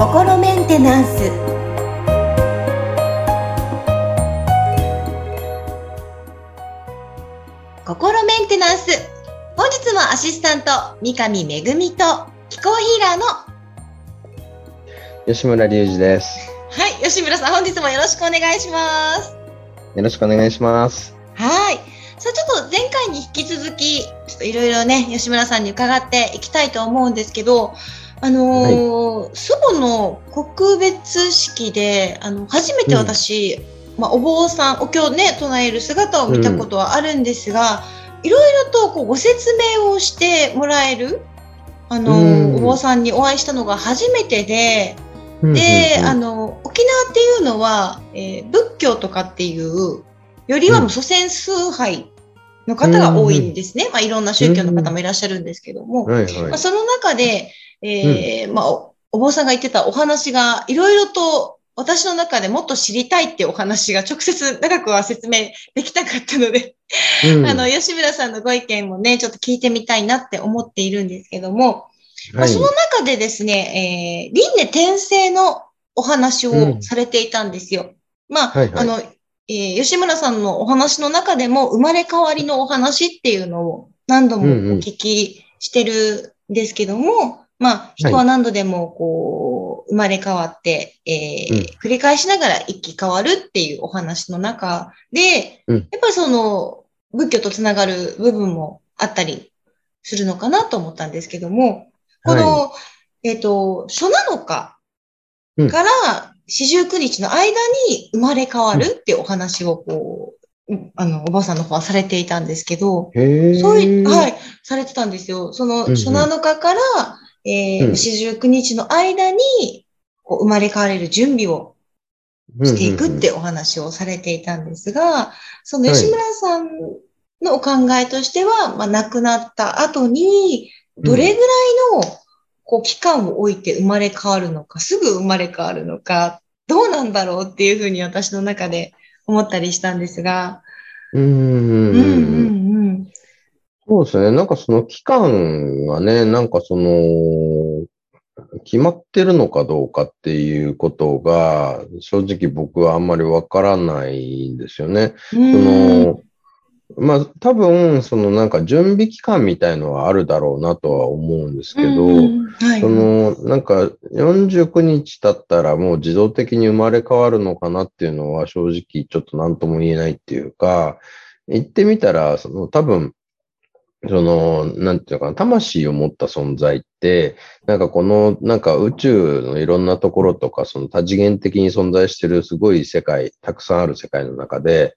心メンテナンス。心メンテナンス。本日もアシスタント三上恵と気候ヒーラーの。吉村隆二です。はい吉村さん本日もよろしくお願いします。よろしくお願いします。はいさあちょっと前回に引き続きちょっといろいろね吉村さんに伺っていきたいと思うんですけどあのー祖母の告別式であの初めて私、まあ、お坊さんお経をね唱える姿を見たことはあるんですが、いろいろとこうご説明をしてもらえるあのー、うん。お坊さんにお会いしたのが初めてで、うんで、うんうん。あの、沖縄っていうのは、えー仏教とかっていうよりはもう祖先崇拝の方が多いんですね。まあいろんな宗教の方もいらっしゃるんですけども、はいはい。まあ、。その中で、えーまあお、お坊さんが言ってたお話がいろいろと私の中でもっと知りたいってお話が直接長くは説明できなかったので、うん。あの、吉村さんのご意見もね、ちょっと聞いてみたいなって思っているんですけども、まあ、はい。その中でですね、えー、輪廻転生のお話をされていたんですよ。まあ、はいはい。あの、えー吉村さんのお話の中でも生まれ変わりのお話っていうのを何度もお聞きしてるんですけども、まあ、人は何度でもこう、生まれ変わって、えーうん。繰り返しながら生き変わるっていうお話の中で、うん。やっぱりその、仏教とつながる部分もあったりするのかなと思ったんですけども、この、えっ、と、初7日うんから四十九日の間に生まれ変わるっていうお話をこう、うん。あの、おばあさんの方はされていたんですけど、そういう、はい、されてたんですよ。その初7日から、えー、うん。四十九日の間に、こう生まれ変われる準備をしていくってお話をされていたんですが、その吉村さんのお考えとしては、まあ、亡くなった後に、どれぐらいの、こう、期間を置いて生まれ変わるのか、すぐ生まれ変わるのか、どうなんだろうっていうふうに私の中で思ったりしたんですが。うんうんうんうんうんそうですね。なんかその期間がね、なんかその、決まってるのかどうかっていうことが、正直僕はあんまりわからないんですよね。うん。そうんの、まあ多分、そのなんか準備期間みたいのはあるだろうなとは思うんですけど、うんはい。その、なんか、49日経ったらもう自動的に生まれ変わるのかなっていうのは正直ちょっと何とも言えないっていうか、言ってみたら、その多分、その、なんていうのかな、魂を持った存在って、なんかこの、なんか宇宙のいろんなところとか、その多次元的に存在してるすごい世界、たくさんある世界の中で、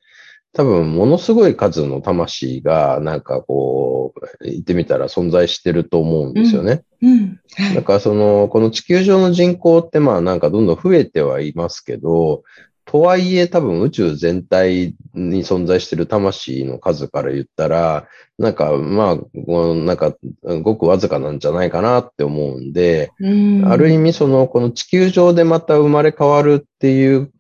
多分、ものすごい数の魂が、なんかこう、言ってみたら存在してると思うんですよね。うん。はいだからその、この地球上の人口ってまあなんかどんどん増えてはいますけど、とはいえ多分宇宙全体に存在している魂の数から言ったら、なんかまあ、なんかごくわずかなんじゃないかなって思うんで、うんある意味その、この地球上でまた生まれ変わるっていう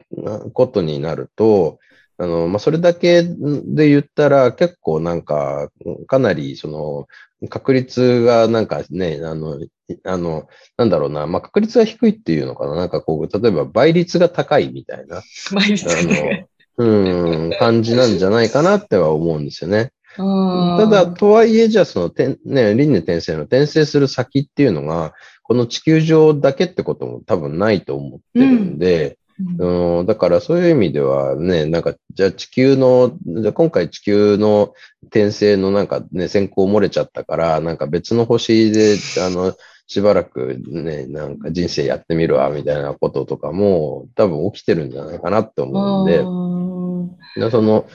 ことになると、あの、まあ、それだけで言ったら結構なんか、かなりその、確率がなんかね、あの、あの、なんだろうな、まあ、確率が低いっていうのかな、なんかこう、例えば倍率が高いみたいな、毎日あの、うん、感じなんじゃないかなっては思うんですよね。ただ、とはいえ、じゃあその、てんね、輪廻転生の転生する先っていうのが、この地球上だけってことも多分ないと思ってるんで、うん。うん、だからそういう意味ではね、なんか、じゃあ地球の、じゃあ今回地球の転生のなんかね、先行漏れちゃったから、なんか別の星で、あの、しばらくね、なんか人生やってみるわ、みたいなこととかも多分起きてるんじゃないかなって思うんで、でその、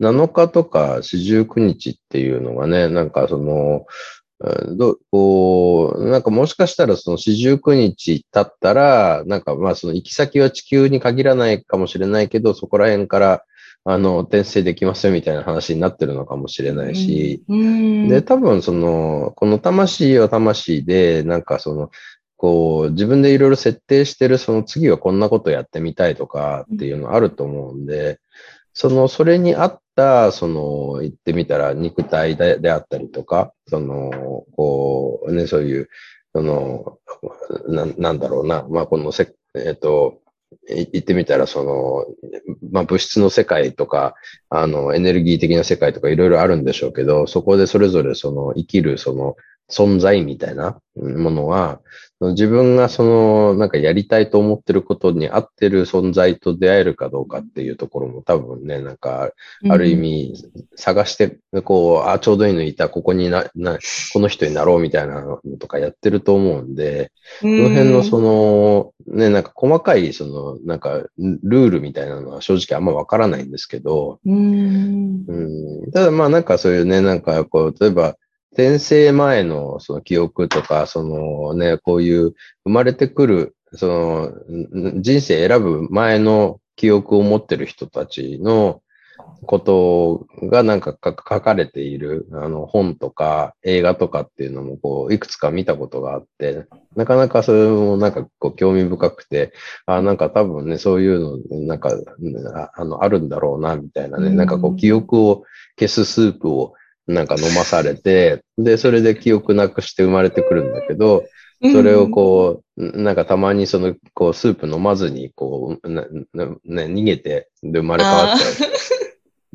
7日とか49日っていうのがね、なんかその、うんどこう、なんかもしかしたらその49日経ったら、なんかまあその行き先は地球に限らないかもしれないけど、そこら辺から、あの、転生できますよみたいな話になってるのかもしれないし、うん。で、多分その、この魂は魂で、なんかその、こう、自分でいろいろ設定してる、その次はこんなことやってみたいとかっていうのあると思うんで、その、それに合った、その、言ってみたら肉体であったりとか、その、こう、ね、そういう、その、ななんだろうな、まあ、このせ、えっ、と、言ってみたら、その、まあ、物質の世界とか、あの、エネルギー的な世界とかいろいろあるんでしょうけど、そこでそれぞれその生きるその存在みたいなものは、自分がその、なんかやりたいと思ってることに合ってる存在と出会えるかどうかっていうところも多分ね、なんか、ある意味、探して、こう、あ、ちょうどいいのいた、ここにな、な、この人になろうみたいなのとかやってると思うんで、この辺のその、ね、なんか細かい、その、なんか、ルールみたいなのは正直あんまわからないんですけど、うん、ただまあなんかそういうね、なんかこう、例えば、転生前のその記憶とか、そのね、こういう生まれてくる、その人生選ぶ前の記憶を持ってる人たちのことがなんか書かれているあの本とか映画とかっていうのもこういくつか見たことがあって、なかなかそれもなんかこう興味深くて、あなんか多分ね、そういうのなんかあのあるんだろうなみたいなね、なんかこう記憶を消すスープをなんか飲まされて、で、それで記憶なくして生まれてくるんだけど、それをこう、なんかたまにその、こう、スープ飲まずに、こう、ね、逃げて、で、生まれ変わっちゃう。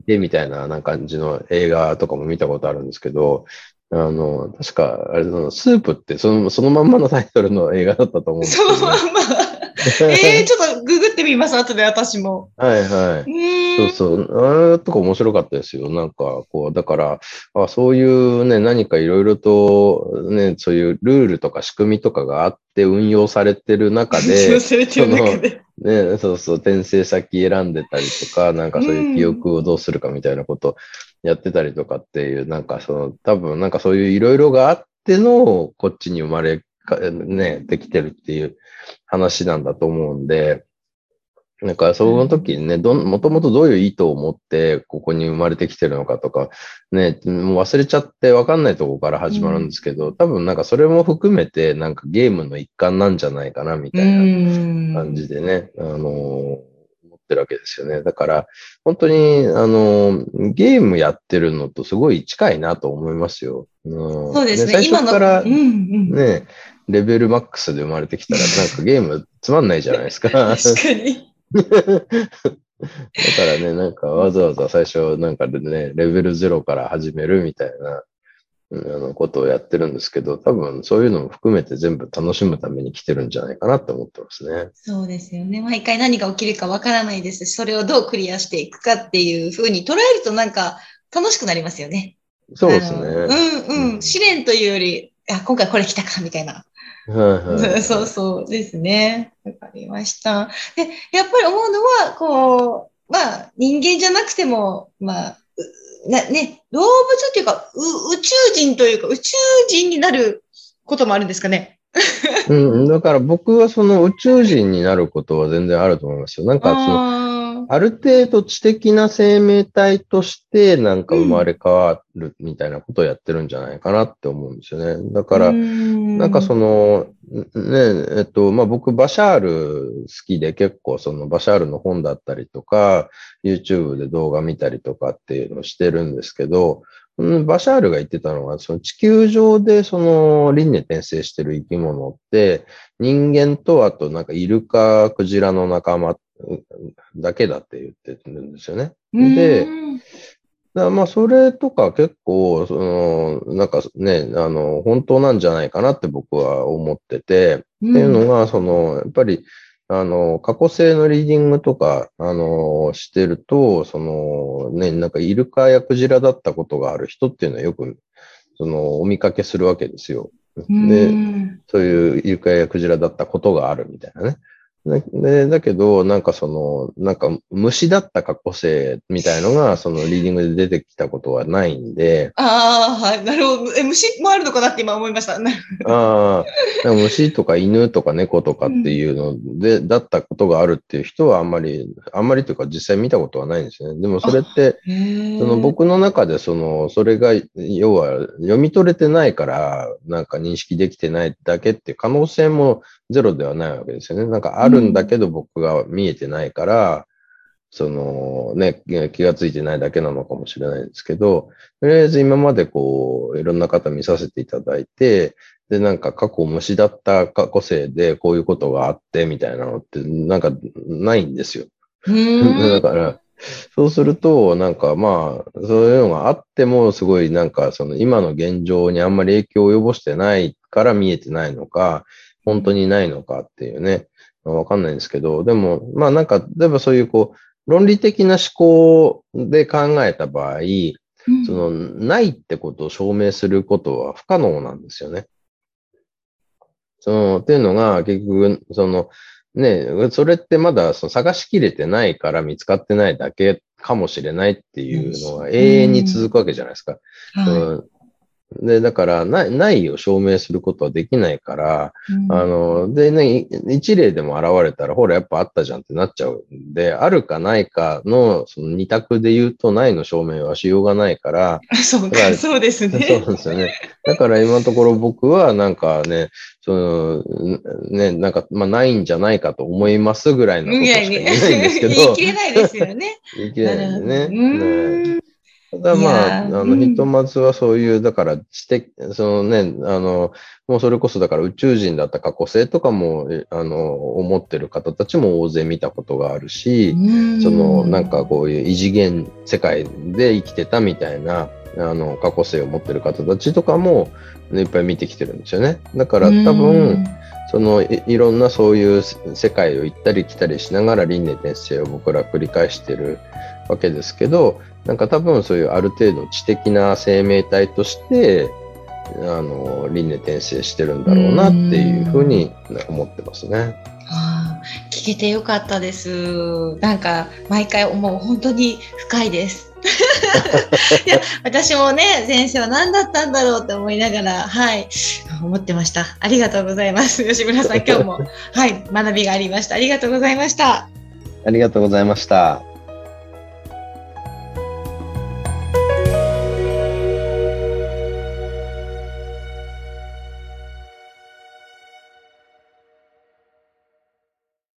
で、みたいな、な感じの映画とかも見たことあるんですけど、あの、確か、あれの、スープってその、そのまんまのタイトルの映画だったと思うんですけど、ね、そのまんま。え えー、ちょっとググってみます、後で私も。はいはい。そうそう。あれとか面白かったですよ。なんか、こう、だから、あそういうね、何かいろいろと、ね、そういうルールとか仕組みとかがあって運用されてる中で、運用されてる中で。ね、そうそう、転生先選んでたりとか、なんかそういう記憶をどうするかみたいなことやってたりとかっていう、なんかその、多分なんかそういういろいろがあっての、こっちに生まれね、できてるっていう話なんだと思うんで、なんか、その時にね、ど、もともとどういう意図を持って、ここに生まれてきてるのかとか、ね、もう忘れちゃってわかんないところから始まるんですけど、うん、多分なんかそれも含めて、なんかゲームの一環なんじゃないかな、みたいな感じでね、あのー、思ってるわけですよね。だから、本当に、あのー、ゲームやってるのとすごい近いなと思いますよ。うん、そうですね、最初から、うんうん、ね、レベルマックスで生まれてきたら、なんかゲームつまんないじゃないですか。確かに。だからね、なんかわざわざ最初、なんかね、レベル0から始めるみたいな、あのことをやってるんですけど、多分そういうのも含めて全部楽しむために来てるんじゃないかなって思ってますね。そうですよね。毎回何が起きるかわからないですし、それをどうクリアしていくかっていうふうに捉えるとなんか楽しくなりますよね。そうですね。うんうん。試練というより、あ、今回これ来たかみたいな。はいはい、そうそうですね。わかりました。で、やっぱり思うのは、こう、まあ、人間じゃなくても、まあ、なね、動物っていうか、宇宙人というか、宇宙人になることもあるんですかね？うん、だから僕はその宇宙人になることは全然あると思いますよ。なんかその、ある程度知的な生命体としてなんか生まれ変わるみたいなことをやってるんじゃないかなって思うんですよね。だから、なんかその、ね、えっと、まあ、僕、バシャール好きで結構そのバシャールの本だったりとか、YouTube で動画見たりとかっていうのをしてるんですけど、バシャールが言ってたのは、その地球上でその輪廻転生してる生き物って、人間とあとなんかイルカ、クジラの仲間だけだって言ってるんですよね。で、だまあ、それとか結構、その、なんかね、あの、本当なんじゃないかなって僕は思ってて、っていうのが、その、やっぱり、あの、過去性のリーディングとか、あの、してると、その、ね、なんかイルカやクジラだったことがある人っていうのはよく、その、お見かけするわけですよ。で、そういうイルカやクジラだったことがあるみたいなね。で、だけど、なんかその、なんか虫だった過去性みたいのが、そのリーディングで出てきたことはないんで。ああ、はい、なるほど。え、虫もあるのかなって今思いました。ああ、虫とか犬とか猫とかっていうので、うん、だったことがあるっていう人はあんまり、あんまりというか実際見たことはないんですね。でもそれって、その僕の中でその、それが、要は読み取れてないから、なんか認識できてないだけっていう可能性もゼロではないわけですよね。なんかあるんだけど僕が見えてないから、そのね、気がついてないだけなのかもしれないですけど、とりあえず今までこう、いろんな方見させていただいて、で、なんか過去虫だった過去生でこういうことがあってみたいなのってなんかないんですよ。だから、そうすると、なんかまあ、そういうのがあっても、すごいなんかその今の現状にあんまり影響を及ぼしてないから見えてないのか、本当にないのかっていうね、わかんないんですけど、でも、まあなんか、例えばそういうこう、論理的な思考で考えた場合、その、ないってことを証明することは不可能なんですよね。その、っていうのが、結局、その、ね、それってまだその探しきれてないから見つかってないだけかもしれないっていうのは永遠に続くわけじゃないですか。はい、で、だからない、ないを証明することはできないから、うん、あの、でね、一例でも現れたら、ほら、やっぱあったじゃんってなっちゃうんで、あるかないかの、その二択で言うと、ないの証明はしようがないから。そうか、そうですね。そうですよね。だから今のところ僕はなんかね、その、ね、なんか、まあ、ないんじゃないかと思いますぐらいのことしか言えないんですけど。言い切れないですよね。言い切れないですね。ただまあ、あの、ひとまずはそういう、だから知的、そのね、あの、もうそれこそだから宇宙人だった過去性とかも、あの、思ってる方たちも大勢見たことがあるし、その、なんかこういう異次元世界で生きてたみたいな、あの、過去性を持ってる方たちとかも、いっぱい見てきてるんですよね。だから多分、そのいいろんなそういう世界を行ったり来たりしながら輪廻転生を僕ら繰り返してるわけですけど、なんか多分そういうある程度知的な生命体として、あの、輪廻転生してるんだろうなっていうふうに思ってますね。あ、聞けてよかったです。なんか毎回思う本当に深いです。いや私もね先生は何だったんだろうって思いながらはい思ってました。ありがとうございます。吉村さん今日も。はい。学びがありました。ありがとうございました。ありがとうございました。